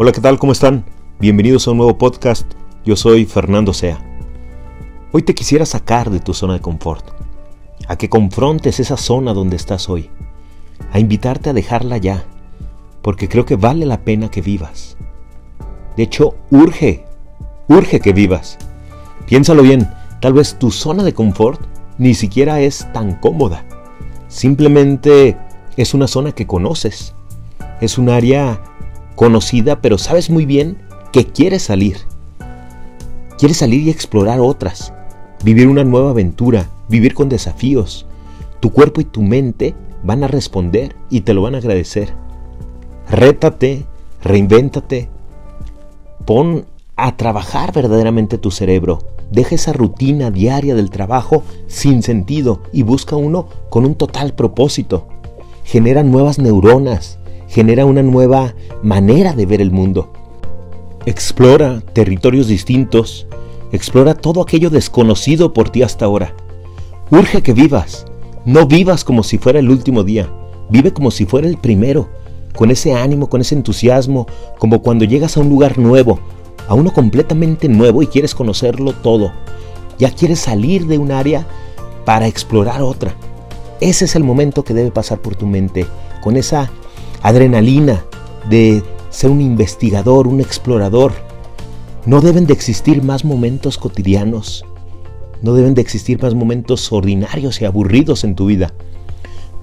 Hola, ¿qué tal? ¿Cómo están? Bienvenidos a un nuevo podcast. Yo soy Fernando Sea. Hoy te quisiera sacar de tu zona de confort, a que confrontes esa zona donde estás hoy, a invitarte a dejarla ya, porque creo que vale la pena que vivas. De hecho, urge, urge que vivas. Piénsalo bien, tal vez tu zona de confort ni siquiera es tan cómoda. Simplemente es una zona que conoces. Es un área conocida, pero sabes muy bien que quieres salir. Quieres salir y explorar otras, vivir una nueva aventura, vivir con desafíos. Tu cuerpo y tu mente van a responder y te lo van a agradecer. Rétate, reinvéntate, pon a trabajar verdaderamente tu cerebro. Deja esa rutina diaria del trabajo sin sentido y busca uno con un total propósito. Genera nuevas neuronas, genera una nueva manera de ver el mundo. Explora territorios distintos, explora todo aquello desconocido por ti hasta ahora. Urge que vivas, no vivas como si fuera el último día, vive como si fuera el primero, con ese ánimo, con ese entusiasmo, como cuando llegas a un lugar nuevo, a uno completamente nuevo y quieres conocerlo todo. Ya quieres salir de un área para explorar otra. Ese es el momento que debe pasar por tu mente, con esa adrenalina de ser un investigador, un explorador. No deben de existir más momentos cotidianos. No deben de existir más momentos ordinarios y aburridos en tu vida.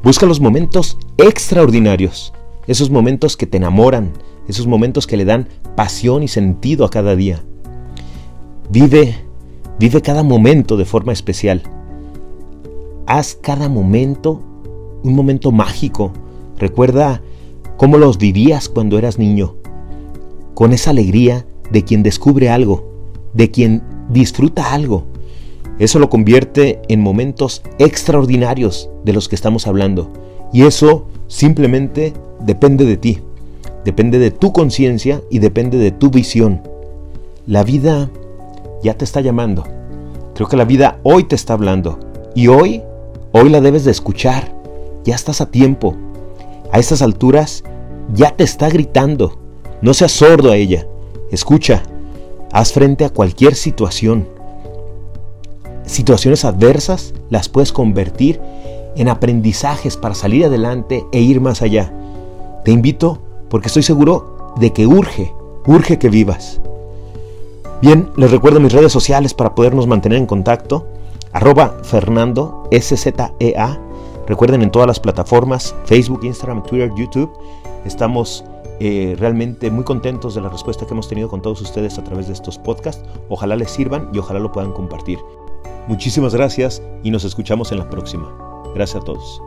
Busca los momentos extraordinarios, esos momentos que te enamoran, esos momentos que le dan pasión y sentido a cada día. Vive, vive cada momento de forma especial. Haz cada momento un momento mágico. Recuerda cómo los vivías cuando eras niño, con esa alegría de quien descubre algo, de quien disfruta algo. Eso lo convierte en momentos extraordinarios de los que estamos hablando. Y eso simplemente depende de ti, depende de tu conciencia y depende de tu visión. La vida ya te está llamando. Creo que la vida hoy te está hablando. Y hoy, hoy la debes de escuchar. Ya estás a tiempo. A estas alturas ya te está gritando. No seas sordo a ella. Escucha. Haz frente a cualquier situación. Situaciones adversas las puedes convertir en aprendizajes para salir adelante e ir más allá. Te invito porque estoy seguro de que urge, urge que vivas. Bien, les recuerdo mis redes sociales para podernos mantener en contacto. Arroba Fernando SZEA Recuerden en todas las plataformas, Facebook, Instagram, Twitter, YouTube. Estamos eh, realmente muy contentos de la respuesta que hemos tenido con todos ustedes a través de estos podcasts. Ojalá les sirvan y ojalá lo puedan compartir. Muchísimas gracias y nos escuchamos en la próxima. Gracias a todos.